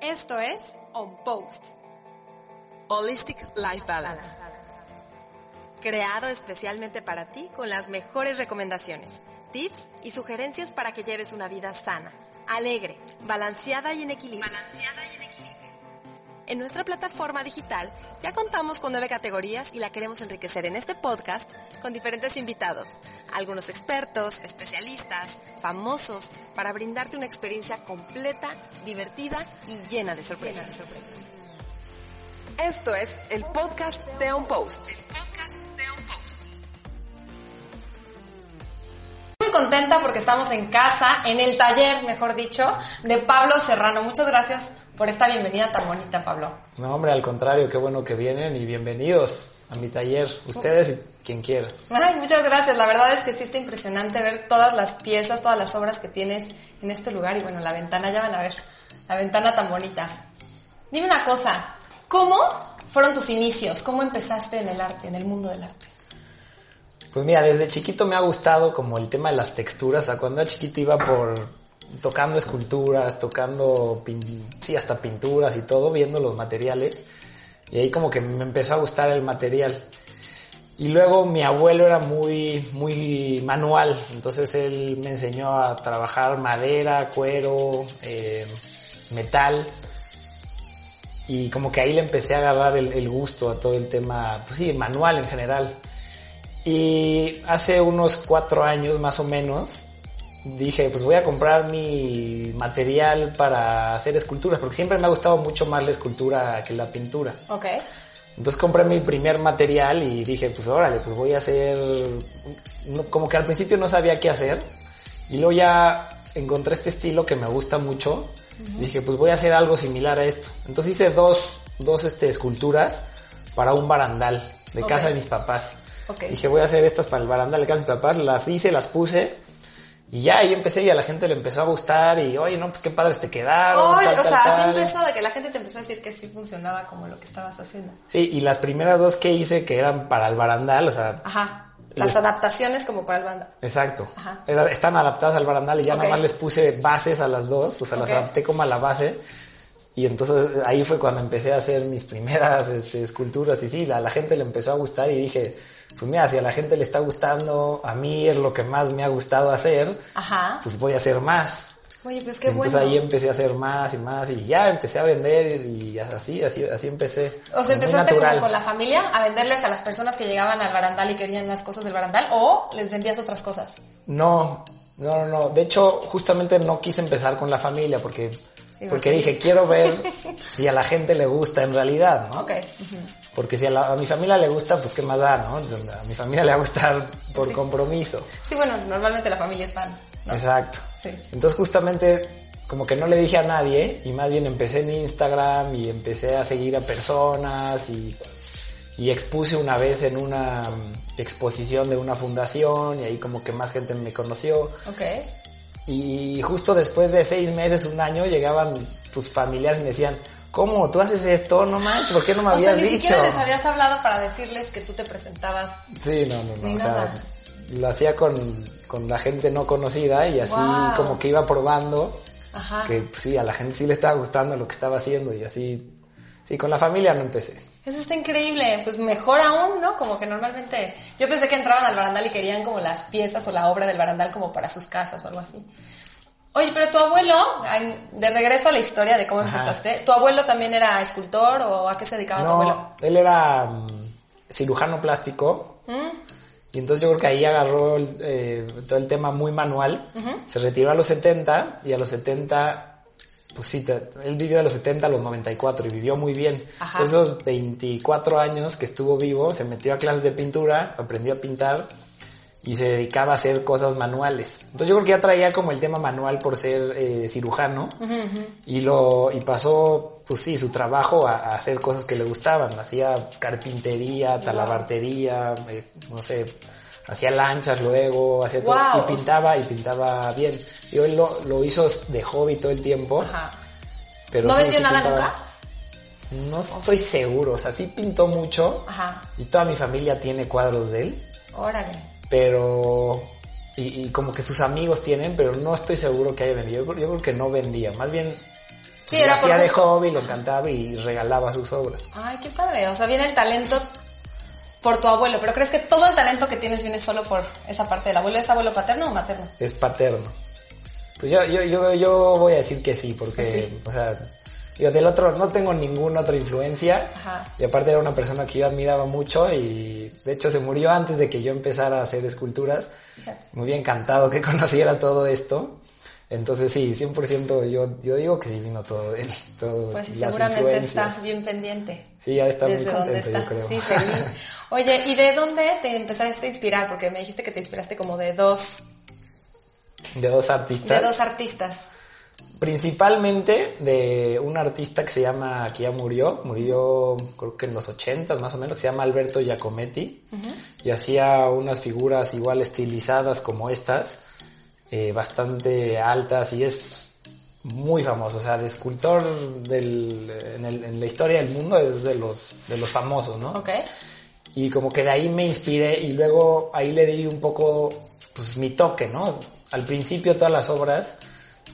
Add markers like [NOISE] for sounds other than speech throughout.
Esto es On Post. Holistic Life Balance. Creado especialmente para ti con las mejores recomendaciones, tips y sugerencias para que lleves una vida sana, alegre, balanceada y en equilibrio. Balanceada en nuestra plataforma digital ya contamos con nueve categorías y la queremos enriquecer en este podcast con diferentes invitados, algunos expertos, especialistas, famosos, para brindarte una experiencia completa, divertida y llena de sorpresas. Esto es el podcast de On Post. El podcast de On Post. Muy contenta porque estamos en casa, en el taller, mejor dicho, de Pablo Serrano. Muchas gracias por esta bienvenida tan bonita, Pablo. No, hombre, al contrario, qué bueno que vienen y bienvenidos a mi taller, ustedes y quien quiera. Ay, muchas gracias. La verdad es que sí está impresionante ver todas las piezas, todas las obras que tienes en este lugar y bueno, la ventana, ya van a ver, la ventana tan bonita. Dime una cosa, ¿cómo fueron tus inicios? ¿Cómo empezaste en el arte, en el mundo del arte? Pues mira, desde chiquito me ha gustado como el tema de las texturas, o sea, cuando era chiquito iba por tocando esculturas, tocando, sí, hasta pinturas y todo, viendo los materiales. Y ahí como que me empezó a gustar el material. Y luego mi abuelo era muy, muy manual, entonces él me enseñó a trabajar madera, cuero, eh, metal. Y como que ahí le empecé a agarrar el, el gusto a todo el tema, pues sí, manual en general. Y hace unos cuatro años más o menos, dije, pues voy a comprar mi material para hacer esculturas, porque siempre me ha gustado mucho más la escultura que la pintura. Ok. Entonces compré mi primer material y dije, pues órale, pues voy a hacer, como que al principio no sabía qué hacer, y luego ya encontré este estilo que me gusta mucho, y dije, pues voy a hacer algo similar a esto. Entonces hice dos, dos este, esculturas para un barandal de Ok. casa de mis papás. Ok. Dije, voy a hacer estas para el barandal de casa de mis papás, las hice, las puse, y ya ahí empecé y a la gente le empezó a gustar, y oye, no, pues qué padres te quedaron. Tal, o tal, sea, así tal". empezó de que la gente te empezó a decir que sí funcionaba como lo que estabas haciendo. Sí, y las primeras dos que hice que eran para el barandal, o sea, Ajá. Las Les- adaptaciones como para el banda. exacto. Ajá. Era- están adaptadas al barandal y ya nada más les puse bases a las dos, o sea, las adapté como a la base. Y entonces ahí fue cuando empecé a hacer mis primeras este, esculturas y sí, a la gente le empezó a gustar y dije, pues mira, si a la gente le está gustando, a mí es lo que más me ha gustado hacer, Ajá. pues voy a hacer más. Oye, pues qué entonces bueno. ahí empecé a hacer más y más y ya empecé a vender y así, así, así empecé. O sea, empezaste como con la familia a venderles a las personas que llegaban al barandal y querían las cosas del barandal o les vendías otras cosas. No, no, no, no. De hecho, justamente no quise empezar con la familia porque, Sí, porque dije, quiero ver [LAUGHS] si a la gente le gusta en realidad, ¿no? Ok. Porque si a, la- a mi familia le gusta, pues qué más da, ¿no? A mi familia le va a gustar por Sí. compromiso. Sí, bueno, normalmente la familia es fan. ¿no? Exacto. Sí. Entonces justamente como que no le dije a nadie y más bien empecé en Instagram y empecé a seguir a personas y, y expuse una vez en una exposición de una fundación y ahí como que más gente me conoció. Ok. Y justo después de seis meses, un año, llegaban pues familiares y me decían, ¿cómo? ¿Tú haces esto? No manches, ¿por qué no me O sea, habías ni dicho? siquiera les habías hablado para decirles que tú te presentabas. Sí, no, no, Ni no. O nada. sea, lo hacía con, con la gente no conocida y así Wow. como que iba probando Ajá. que pues, sí, a la gente sí le estaba gustando lo que estaba haciendo y así, sí, con la familia no empecé. Eso está increíble, pues mejor aún, ¿no? Como que normalmente, yo pensé que entraban al barandal y querían como las piezas o la obra del barandal como para sus casas o algo así. Oye, pero tu abuelo, de regreso a la historia de cómo Ajá. empezaste, ¿tu abuelo también era escultor o a qué se dedicaba tu abuelo? Él era mm, cirujano plástico. Y entonces yo creo que ahí agarró el, eh, todo el tema muy manual. Se retiró a los 70 y a los 70, pues sí, te- él vivió de los 70 a los 94 y vivió muy bien. Ajá. Esos 24 años que estuvo vivo, se metió a clases de pintura, aprendió a pintar y se dedicaba a hacer cosas manuales. Entonces yo creo que ya traía como el tema manual por ser eh, cirujano y lo y pasó pues sí su trabajo a, a hacer cosas que le gustaban. Hacía carpintería, talabartería, eh, no sé, hacía lanchas luego, hacía todo y pintaba y pintaba bien. Y él lo, lo hizo de hobby todo el tiempo. Ajá. Pero ¿No sí, vendió sí nada pintaba. nunca? No estoy seguro, o sea, sí pintó mucho Ajá. y toda mi familia tiene cuadros de él Órale. Pero y, y como que sus amigos tienen, pero no estoy seguro que haya vendido. Yo, creo- yo creo que no vendía, más bien Sí, Lo era por hacía de gusto. hobby, le encantaba y regalaba sus obras. Ay, qué padre. O sea, viene el talento por tu abuelo, pero ¿crees que todo el talento que tienes viene solo por esa parte del abuelo? ¿Es abuelo paterno o materno? Es paterno. Pues yo, yo, yo, yo voy a decir que sí, porque, Sí. o sea, yo del otro no tengo ninguna otra influencia. Ajá. Y aparte era una persona que yo admiraba mucho y de hecho se murió antes de que yo empezara a hacer esculturas. Me hubiera encantado que [LAUGHS] conociera todo esto. Entonces sí, 100% yo, yo digo que sí vino todo de él. Todo, Pues las seguramente influencias. está bien pendiente. Sí, ya está muy Desde contento, está. yo creo. Sí, feliz. Oye, ¿y de dónde te empezaste a inspirar? Porque me dijiste que te inspiraste como de dos, De dos de artistas. dos artistas. Principalmente de un artista que se llama, que ya murió, murió creo que en los ochentas más o menos, que se llama Alberto Giacometti, y hacía unas figuras igual estilizadas como estas, eh, bastante altas, y es muy famoso, o sea, de escultor del, en, el- en la historia del mundo es de los, de los famosos, ¿no? ¿Ok? Y como que de ahí me inspiré y luego ahí le di un poco pues mi toque, ¿no? Al principio todas las obras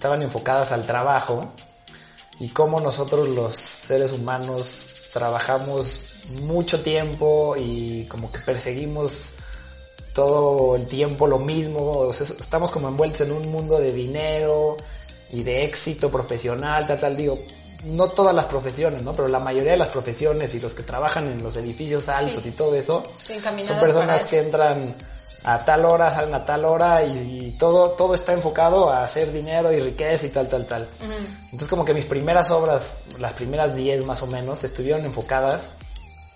estaban enfocadas al trabajo y cómo nosotros los seres humanos trabajamos mucho tiempo y como que perseguimos todo el tiempo lo mismo, o sea, estamos como envueltos en un mundo de dinero y de éxito profesional, tal, tal, digo, no todas las profesiones, ¿no? Pero la mayoría de las profesiones y los que trabajan en los edificios altos Sí. y todo eso, son personas que entran a tal hora, salen a tal hora y, y todo, todo está enfocado a hacer dinero y riqueza y tal, tal, tal. Entonces como que mis primeras obras, las primeras 10 más o menos, estuvieron enfocadas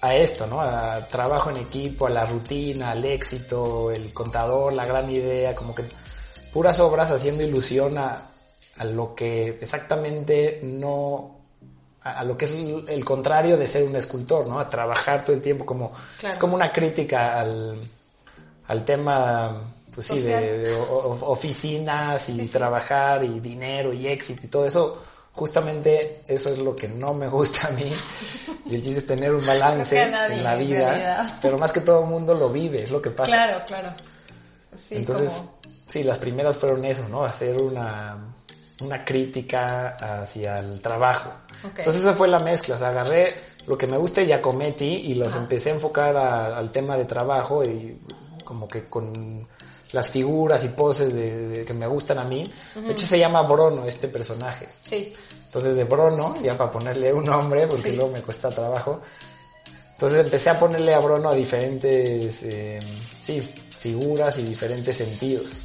a esto, ¿no? A trabajo en equipo, a la rutina, al éxito, el contador, la gran idea, como que puras obras haciendo ilusión a, a lo que exactamente no, a, lo que es el, el contrario de ser un escultor, ¿no? A trabajar todo el tiempo como, Claro. es como una crítica al, al tema, pues sí, de, de oficinas y Sí, trabajar y dinero y éxito y todo eso. Justamente eso es lo que no me gusta a mí. [LAUGHS] Y el chiste es tener un balance nadie, en la vida. Pero más que todo el mundo lo vive, es lo que pasa. Claro, claro. Sí, Entonces, como... sí, las primeras fueron eso, ¿no? Hacer una, una crítica hacia el trabajo. Entonces esa fue la mezcla, o sea, agarré lo que me gusta de Giacometti y los empecé a enfocar a- al tema de trabajo y como que con las figuras y poses de, de- que me gustan a mí. De hecho se llama Brono este personaje. Sí, Entonces de Brono, ya para ponerle un nombre, porque Sí. luego me cuesta trabajo. Entonces empecé a ponerle a Brono a diferentes, eh, sí, figuras y diferentes sentidos.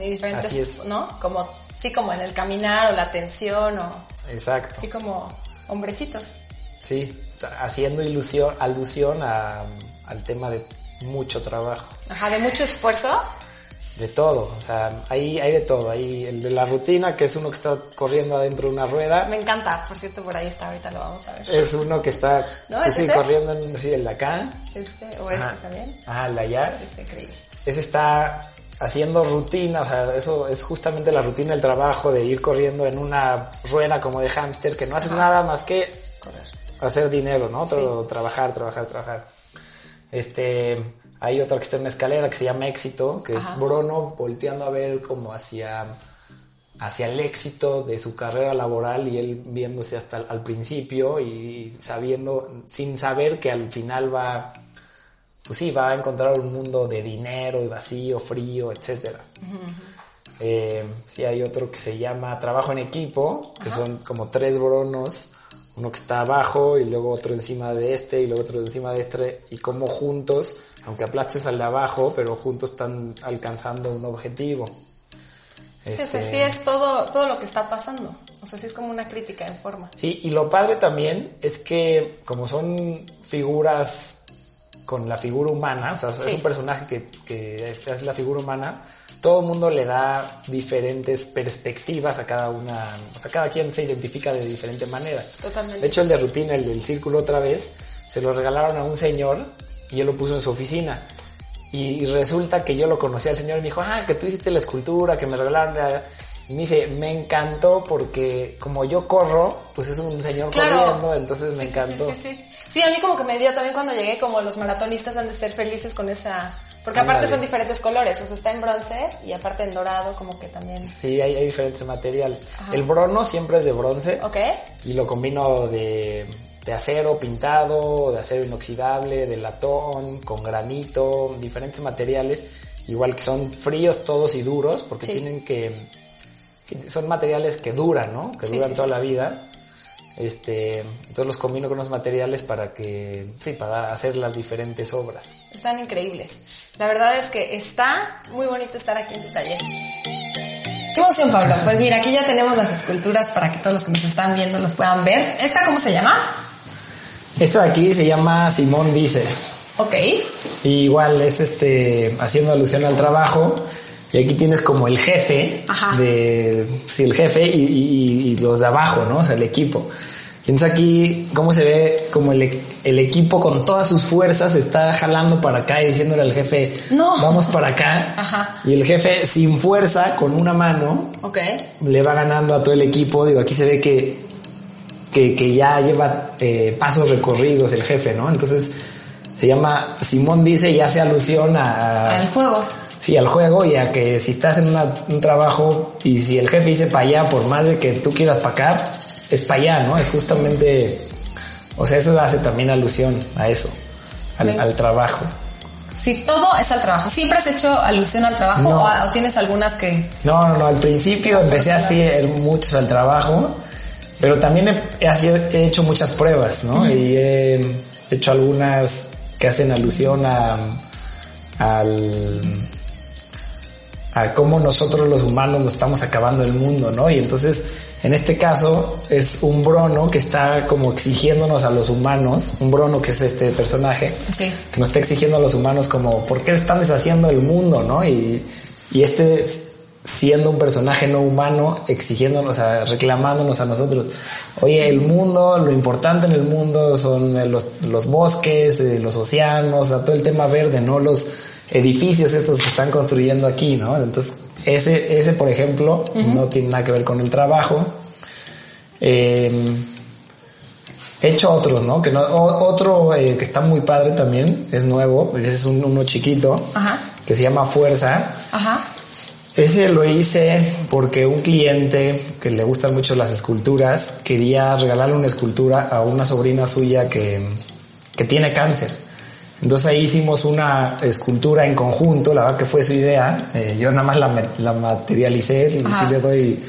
y diferentes, Así es. ¿no? Como, sí, como en el caminar o la tensión o Exacto. así como hombrecitos. Sí, haciendo ilusión, alusión a, al tema de mucho trabajo. Ajá, de mucho esfuerzo. De todo, o sea, hay, hay de todo. Hay el de la rutina, que es uno que está corriendo adentro de una rueda. Me encanta, por cierto, por ahí está, ahorita lo vamos a ver. Es uno que está ¿No? ¿Es sí, ese? corriendo en sí, el de acá. Este, o este Ajá. también. Ajá, el de allá. Sí, increíble. ese está haciendo rutina, o sea, eso es justamente la rutina del trabajo de ir corriendo en una rueda como de hámster, que no haces nada más que Correr. hacer dinero, ¿no? Todo, trabajar, trabajar, trabajar. Este, hay otro que está en una escalera que se llama Éxito, que Ajá. es Bruno volteando a ver como hacia, hacia el éxito de su carrera laboral y él viéndose hasta el- al principio y sabiendo, sin saber que al final va, pues sí, va a encontrar un mundo de dinero, vacío, frío, etcétera. Eh, sí, hay otro que se llama Trabajo en Equipo, que son como tres bronos, uno que está abajo y luego otro encima de este y luego otro encima de este, y como juntos, aunque aplastes al de abajo, pero juntos están alcanzando un objetivo. Sí, o sea, Este, sí es todo, todo lo que está pasando. O sea, sí es como una crítica en forma. Sí, y lo padre también es que como son figuras con la figura humana, o sea, es un personaje que, que es la figura humana, todo el mundo le da diferentes perspectivas a cada una, o sea, cada quien se identifica de diferente manera. Totalmente. De hecho, el de rutina, el del círculo otra vez, se lo regalaron a un señor y él lo puso en su oficina. Y, y resulta que yo lo conocí al señor y me dijo, ah, que tú hiciste la escultura, que me regalaron. la-". Y me dice, me encantó porque como yo corro, pues es un señor Claro. corriendo, entonces me Sí, encantó. Sí, sí, sí. Sí, a mí como que me dio también cuando llegué, como los maratonistas han de ser felices con esa Porque aparte son diferentes colores, o sea, está en bronce y aparte en dorado como que también. Sí, hay, hay diferentes materiales. Ajá. El brono siempre es de bronce ¿Ok? y lo combino de, de acero pintado, de acero inoxidable, de latón, con granito, diferentes materiales, igual que son fríos todos y duros, porque Sí. tienen que, son materiales que duran, ¿no? Que Sí, duran sí, toda la vida. Este, entonces los combino con los materiales para que, sí, para hacer las diferentes obras. Están increíbles. La verdad es que está muy bonito estar aquí en tu taller. Qué emoción, Pablo. Pues mira, aquí ya tenemos las esculturas para que todos los que nos están viendo los puedan ver. ¿Esta cómo se llama? Esta de aquí se llama Simón Dice. Ok. Y igual es este haciendo alusión al trabajo. Y aquí tienes como el jefe Ajá. de sí, el jefe y, y- y los de abajo, ¿no? O sea, el equipo. Y entonces aquí, cómo se ve como el, el equipo con todas sus fuerzas está jalando para acá y diciéndole al jefe, No. vamos para acá. Ajá. Y el jefe sin fuerza, con una mano, Ok. le va ganando a todo el equipo. Digo, aquí se ve que, que, que ya lleva eh, pasos recorridos el jefe, ¿no? Entonces se llama, Simón dice y hace alusión a, Al juego. Sí, al juego y a que si estás en una- un trabajo y si el jefe dice para allá, por más de que tú quieras para acá, es para allá, ¿no? Es justamente, o sea, eso hace también alusión a eso, al, trabajo. Sí, todo es al trabajo. ¿Siempre has hecho alusión al trabajo No. o, o tienes algunas que... No, no, no, al principio empecé a hacer muchos al trabajo, pero también he, he haci- he hecho muchas pruebas, ¿no? Y he hecho algunas que hacen alusión a, al, a cómo nosotros los humanos nos estamos acabando el mundo, ¿no? Y entonces, en este caso, es un brono que está como exigiéndonos a los humanos, un brono que es este personaje, Sí. que nos está exigiendo a los humanos como, ¿por qué están deshaciendo el mundo, no? Y, y este siendo un personaje no humano, exigiéndonos, a, reclamándonos a nosotros, oye, el mundo, lo importante en el mundo son los, los bosques, eh, los océanos, todo el tema verde, no los edificios estos que están construyendo aquí, ¿no? Entonces, ese, ese por ejemplo, no tiene nada que ver con el trabajo. Eh, He hecho otros, ¿no? Que no, o- otro eh, que está muy padre también, es nuevo, ese es un, uno chiquito, Ajá. que se llama Fuerza. Ajá. Ese lo hice porque un cliente que le gustan mucho las esculturas quería regalarle una escultura a una sobrina suya que, que tiene cáncer. Entonces ahí hicimos una escultura en conjunto, la verdad que fue su idea. Eh, yo nada más la, la materialicé, y sí le doy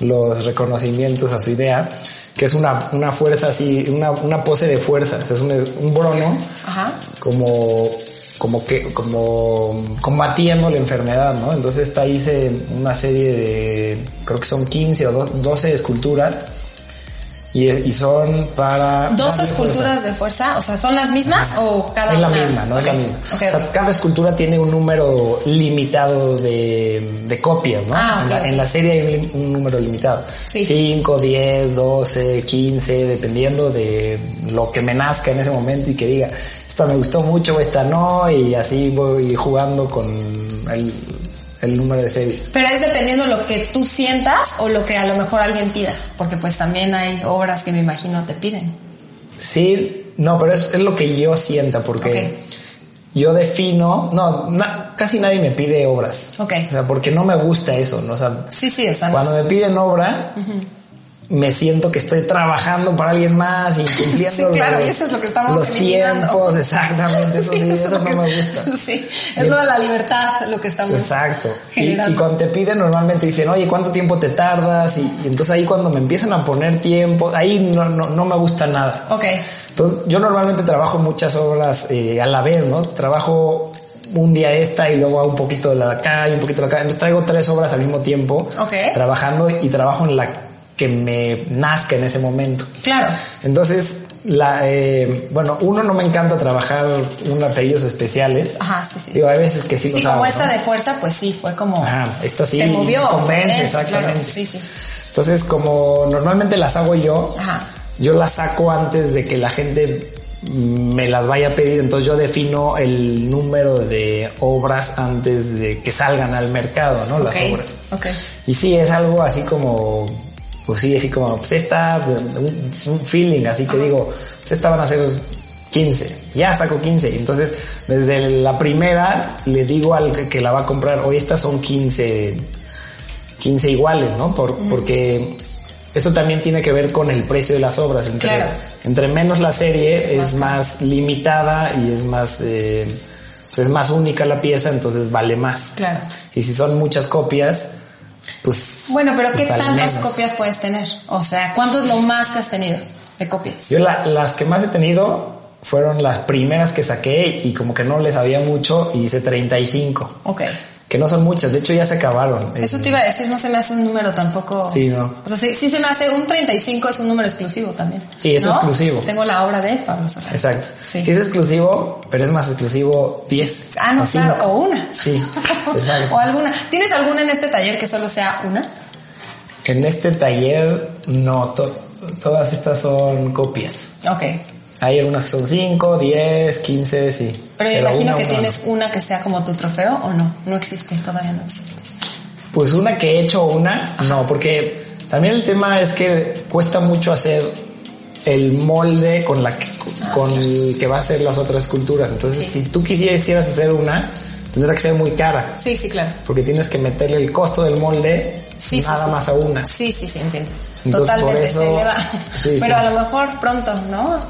los reconocimientos a su idea, que es una, una fuerza así, una, una pose de fuerza. O sea, es un, un brono Ajá. como como que como combatiendo la enfermedad, ¿no? Entonces esta hice una serie de creo que son 15 o do- 12 esculturas y, y son para ¿Dos esculturas de fuerza? O sea, ¿son las mismas o cada es la una? misma, no es la misma. O sea, cada escultura tiene un número limitado de, de copias, ¿no? Ah, en, la, ok. en la serie hay un, un número limitado. Sí. 5, 10, 12, 15, dependiendo de lo que me nazca en ese momento y que diga, esta me gustó mucho, esta no, y así voy jugando con el, el número de series. Pero es dependiendo lo que tú sientas o lo que a lo mejor alguien pida. Porque pues también hay obras que me imagino te piden. Sí, no, pero es, es lo que yo sienta, porque yo defino, no, na- casi nadie me pide obras. Ok. O sea, porque no me gusta eso, ¿no? O sea, Sí, sí, o sea, cuando me piden obra, me siento que estoy trabajando para alguien más y [LAUGHS] cumpliendo Sí, claro, los, y eso es lo que estamos los eliminando. tiempos, exactamente, eso [LAUGHS] sí, Sí, eso, no que- me gusta. [LAUGHS] Sí, es lo de la libertad lo que estamos Exacto. Y, generando. y cuando te piden normalmente dicen, oye, ¿cuánto tiempo te tardas? Y, y entonces ahí cuando me empiezan a poner tiempo, ahí no, no, no me gusta nada. Ok, Entonces, yo normalmente trabajo muchas obras eh, a la vez, ¿no? Trabajo un día esta y luego hago un poquito de la de acá y un poquito de la acá. Entonces traigo tres obras al mismo tiempo Ok. trabajando y trabajo en la que me nazca en ese momento. claro. Entonces, la, eh, bueno, uno no me encanta trabajar un apellidos especiales. Ajá, sí, sí. Digo, hay veces que sí, Sí, los como hago, esta ¿no? de fuerza, pues sí, fue como... Ajá, esta sí Te movió. convence, exactamente. claro, sí, sí. Entonces, como normalmente las hago yo, Ajá. yo las saco antes de que la gente me las vaya a pedir, entonces yo defino el número de obras antes de que salgan al mercado, ¿no? Las Ok, obras. ok. Y sí, es algo así como, pues sí, así como, pues esta, un, un feeling, así que digo, pues esta van a ser 15, ya saco 15. Entonces, desde la primera le digo al que, que la va a comprar, hoy estas son 15, 15 iguales, ¿no? Por, Porque eso también tiene que ver con el precio de las obras. Entre, Claro. entre menos la serie es más limitada y es más, eh, pues es más única la pieza, entonces vale más. Claro. Y si son muchas copias, pues... Bueno, pero ¿qué pues vale tantas menos. copias puedes tener? O sea, ¿cuánto es lo más que has tenido de copias? Yo la- las que más he tenido fueron las primeras que saqué y como que no les sabía mucho y hice 35. Ok. Que no son muchas, de hecho ya se acabaron. Eso Eh, te iba a decir, no se me hace un número tampoco. Sí, no. O sea, sí, sí se me hace un 35 es un número exclusivo también. Sí, es ¿no? exclusivo. Tengo la obra de Pablo Serrano. Exacto. Sí. Sí. es exclusivo, pero es más exclusivo 10. Ah, no, o claro, cinco. o una. Sí, [LAUGHS] exacto. o alguna. ¿Tienes alguna en este taller que solo sea una? En este taller, no, to- todas estas son copias. Ok. Hay algunas que son 5, 10, 15, sí. Pero me imagino que una tienes una que sea como tu trofeo o no. No existe, todavía no existe. Pues una que he hecho una, no, porque también el tema es que cuesta mucho hacer el molde con la que, con el que va a ser las otras esculturas. Entonces, Sí. si tú quisieras hacer una, tendrá que ser muy cara, Sí, sí, claro. porque tienes que meterle el costo del molde Sí, nada sí. más a una. Sí, sí, sí, entiendo. Entonces, Totalmente por eso- se eleva. [LAUGHS] Pero a lo mejor pronto, ¿no?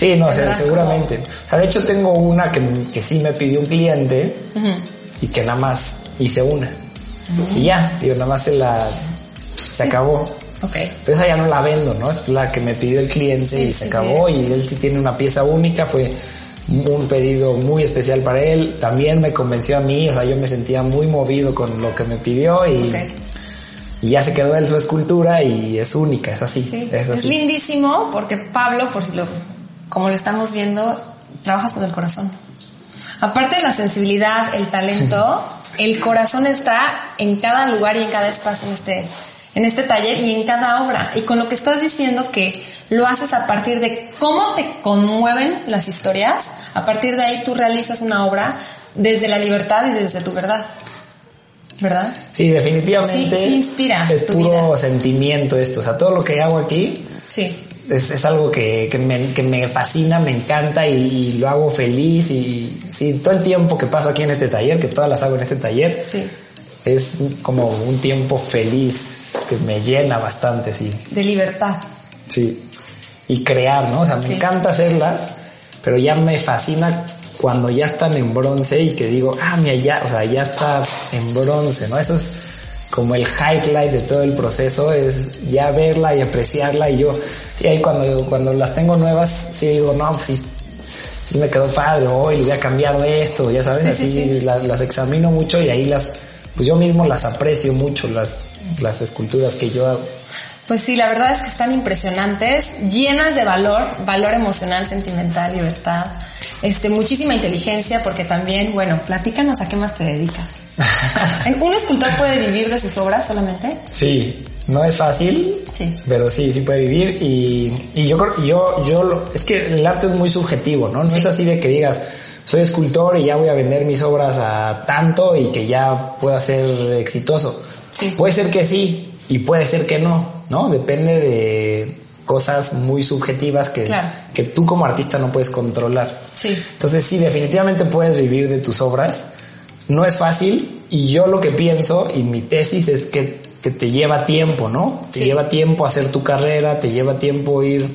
Sí, no, sé, seguramente. O sea, de hecho tengo una que, que sí me pidió un cliente y que nada más hice una. Y ya, digo, nada más se la, se acabó. Ok. Pero esa ya no la vendo, ¿no? Es la que me pidió el cliente Sí, y sí, se acabó sí. y él sí tiene una pieza única, fue un pedido muy especial para él, también me convenció a mí, o sea, yo me sentía muy movido con lo que me pidió y, Ok. y ya se quedó él su escultura y es única, es así, Sí, es es, así. lindísimo porque Pablo, por si lo, como lo estamos viendo, trabajas con el corazón. Aparte de la sensibilidad, el talento, el corazón está en cada lugar y en cada espacio en este, en este taller y en cada obra. Y con lo que estás diciendo que lo haces a partir de cómo te conmueven las historias, a partir de ahí tú realizas una obra desde la libertad y desde tu verdad. ¿Verdad? Sí, definitivamente Sí, sí inspira es puro vida. sentimiento esto, o sea, todo lo que hago aquí Sí. Es, es algo que, que, me, que me fascina, me encanta y, y lo hago feliz y sí, todo el tiempo que paso aquí en este taller, que todas las hago en este taller, Sí. es como un tiempo feliz que me llena bastante, sí. De libertad. Sí. Y crear, ¿no? O sea, me Sí. encanta hacerlas, pero ya me fascina cuando ya están en bronce y que digo, ah, mira, ya, o sea, ya está en bronce, ¿no? Eso es como el highlight de todo el proceso, es ya verla y apreciarla y yo, sí, ahí cuando, cuando las tengo nuevas, sí digo, no, pues sí, sí me quedó padre, hoy le hubiera cambiado esto, ya sabes, Sí, sí, así sí. la- Las, examino mucho y ahí las, pues yo mismo las aprecio mucho, las, las esculturas que yo hago. Pues sí, la verdad es que están impresionantes, llenas de valor, valor emocional, sentimental, libertad, este, muchísima inteligencia, porque también, bueno, platícanos a qué más te dedicas. [LAUGHS] ¿Un escultor puede vivir de sus obras solamente? Sí, no es fácil, Sí. pero sí, sí puede vivir y, y yo creo, yo, yo, lo- es que el arte es muy subjetivo, ¿no? No Sí. es así de que digas, soy escultor y ya voy a vender mis obras a tanto y que ya pueda ser exitoso. Sí. Puede ser que sí y puede ser que no, ¿no? Depende de cosas muy subjetivas que, Claro. Que tú como artista no puedes controlar. Sí. Entonces sí, definitivamente puedes vivir de tus obras. No es fácil y yo lo que pienso y mi tesis es que, que te lleva tiempo, ¿no? Te Sí. lleva tiempo hacer tu carrera, te lleva tiempo ir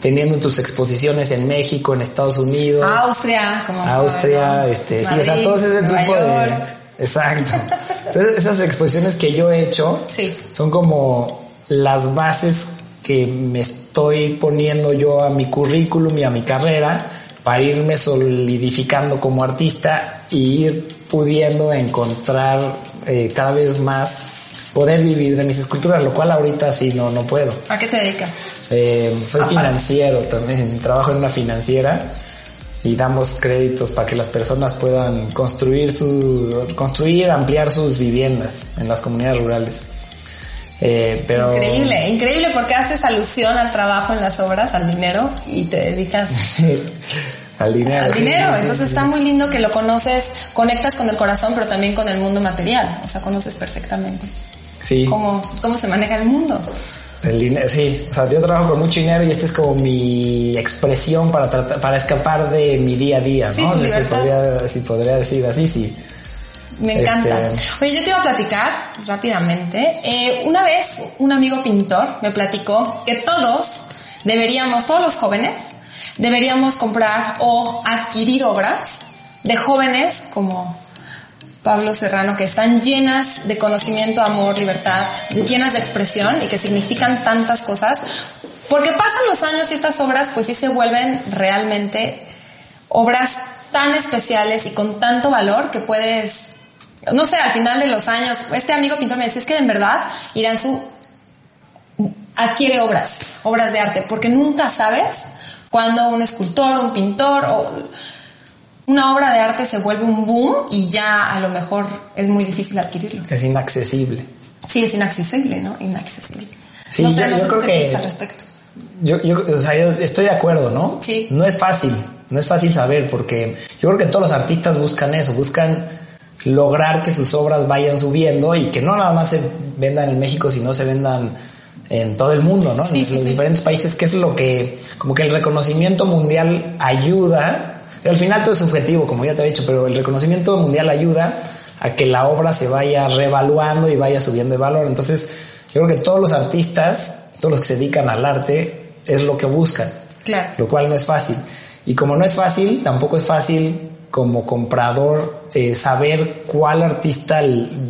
teniendo tus exposiciones en México, en Estados Unidos, Austria, como Austria, este, sí, o sea, todo ese Nueva tipo York. de... Exacto. [LAUGHS] Entonces, esas exposiciones que yo he hecho Sí. son como las bases que me estoy poniendo yo a mi currículum y a mi carrera para irme solidificando como artista y ir pudiendo encontrar eh, cada vez más poder vivir de mis esculturas, lo cual ahorita sí no, no puedo. ¿A qué te dedicas? Eh, soy financiero también, trabajo en una financiera y damos créditos para que las personas puedan construir su, construir, ampliar sus viviendas en las comunidades rurales. Eh, pero Increíble, increíble porque haces alusión al trabajo en las obras, al dinero y te dedicas [LAUGHS] Sí, al dinero. al sí, dinero. sí, Entonces está muy lindo que lo conoces, conectas con el corazón, pero también con el mundo material. O sea, conoces perfectamente Sí. cómo, cómo se maneja el mundo. El dinero, sí. O sea, yo trabajo con mucho dinero y esta es como mi expresión para tratar, para escapar de mi día a día, ¿no? si, podría, si podría decir así, sí. Me encanta. Este- Oye, yo te iba a platicar rápidamente. Eh, una vez un amigo pintor me platicó que todos deberíamos, todos los jóvenes, deberíamos comprar o adquirir obras de jóvenes como Pablo Serrano que están llenas de conocimiento, amor, libertad, llenas de expresión y que significan tantas cosas. Porque pasan los años y estas obras pues sí se vuelven realmente obras tan especiales y con tanto valor que puedes, no sé, al final de los años, este amigo pintor me decía, es que en verdad Iranzu adquiere obras, obras de arte, porque nunca sabes cuando un escultor, un pintor o una obra de arte se vuelve un boom y ya a lo mejor es muy difícil adquirirlo. Es inaccesible. Sí, es inaccesible, ¿no? Inaccesible. Sí, no sé, yo- no yo sé tú creo qué que- al respecto. Yo, yo, o sea, yo estoy de acuerdo, ¿no? Sí. No es fácil, no es fácil saber porque yo creo que todos los artistas buscan eso, buscan lograr que sus obras vayan subiendo y que no nada más se vendan en México, sino se vendan en todo el mundo, ¿no? Sí, en sí, los sí. diferentes países, que es lo que, como que el reconocimiento mundial ayuda, al final todo es subjetivo, como ya te he dicho, pero el reconocimiento mundial ayuda a que la obra se vaya revaluando y vaya subiendo de valor. Entonces, yo creo que todos los artistas, todos los que se dedican al arte, es lo que buscan, Claro. lo cual no es fácil. Y como no es fácil, tampoco es fácil como comprador eh, saber cuál artista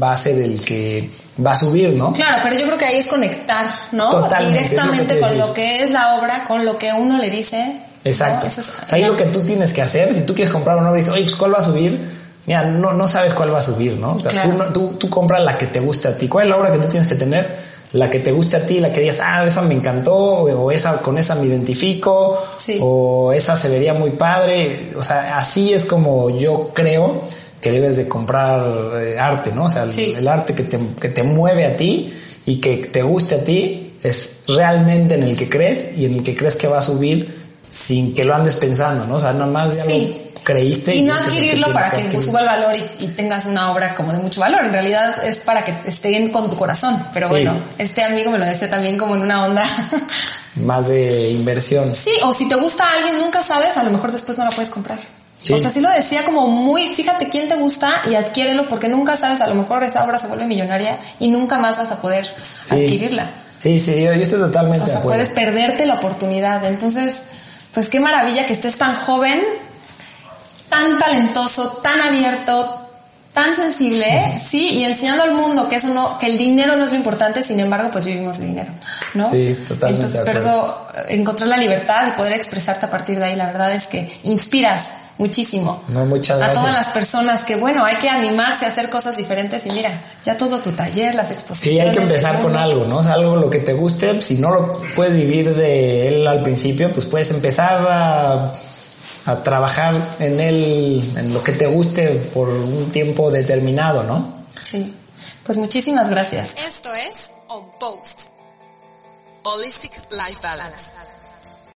va a ser el que va a subir, ¿no? Claro, pero yo creo que ahí es conectar, ¿no? Totalmente, Directamente lo con lo que es la obra, con lo que uno le dice. Exacto. es- ahí lo que tú tienes que hacer, si tú quieres comprar una obra y dices, oye, pues ¿cuál va a subir? Mira, no, no sabes cuál va a subir, ¿no? O sea, Claro. tú, tú, tú compras la que te guste a ti. ¿Cuál es la obra que tú tienes que tener? La que te guste a ti, la que digas, ah, esa me encantó, o esa, con esa me identifico, Sí. o esa se vería muy padre. O sea, así es como yo creo que debes de comprar eh, arte, ¿no? O sea, el, arte que te, que te mueve a ti y que te guste a ti es realmente en el que crees y en el que crees que va a subir sin que lo andes pensando, ¿no? O sea, nada más ya Sí. Creíste. Y no adquirirlo para que adquirir. suba el valor y, y tengas una obra como de mucho valor. En realidad es para que estén con tu corazón. Pero Sí. bueno, este amigo me lo decía también como en una onda. [LAUGHS] Más de inversión. sí, o si te gusta a alguien, nunca sabes, a lo mejor después no la puedes comprar. Sí. O sea, sí lo decía como muy, fíjate quién te gusta y adquiérelo porque nunca sabes, a lo mejor esa obra se vuelve millonaria y nunca más vas a poder Sí. adquirirla. Sí, sí, yo, yo estoy totalmente O de sea, acuerdo. puedes perderte la oportunidad. Entonces, pues qué maravilla que estés tan joven, tan talentoso, tan abierto, tan sensible, sí, y enseñando al mundo que eso no, que el dinero no es lo importante, sin embargo, pues vivimos de dinero, ¿no? Sí, totalmente Entonces, pero eso, encontrar la libertad y poder expresarte a partir de ahí, la verdad es que inspiras muchísimo. No, muchas a gracias. todas las personas que, bueno, hay que animarse a hacer cosas diferentes y mira, ya todo tu taller, las exposiciones. Sí, hay que empezar con algo, ¿no? O sea, algo lo que te guste. Si no lo puedes vivir de él al principio, pues puedes empezar a, a trabajar en él, en lo que te guste por un tiempo determinado, ¿no? Sí. Pues muchísimas gracias. Esto es On Post. Holistic Life Balance.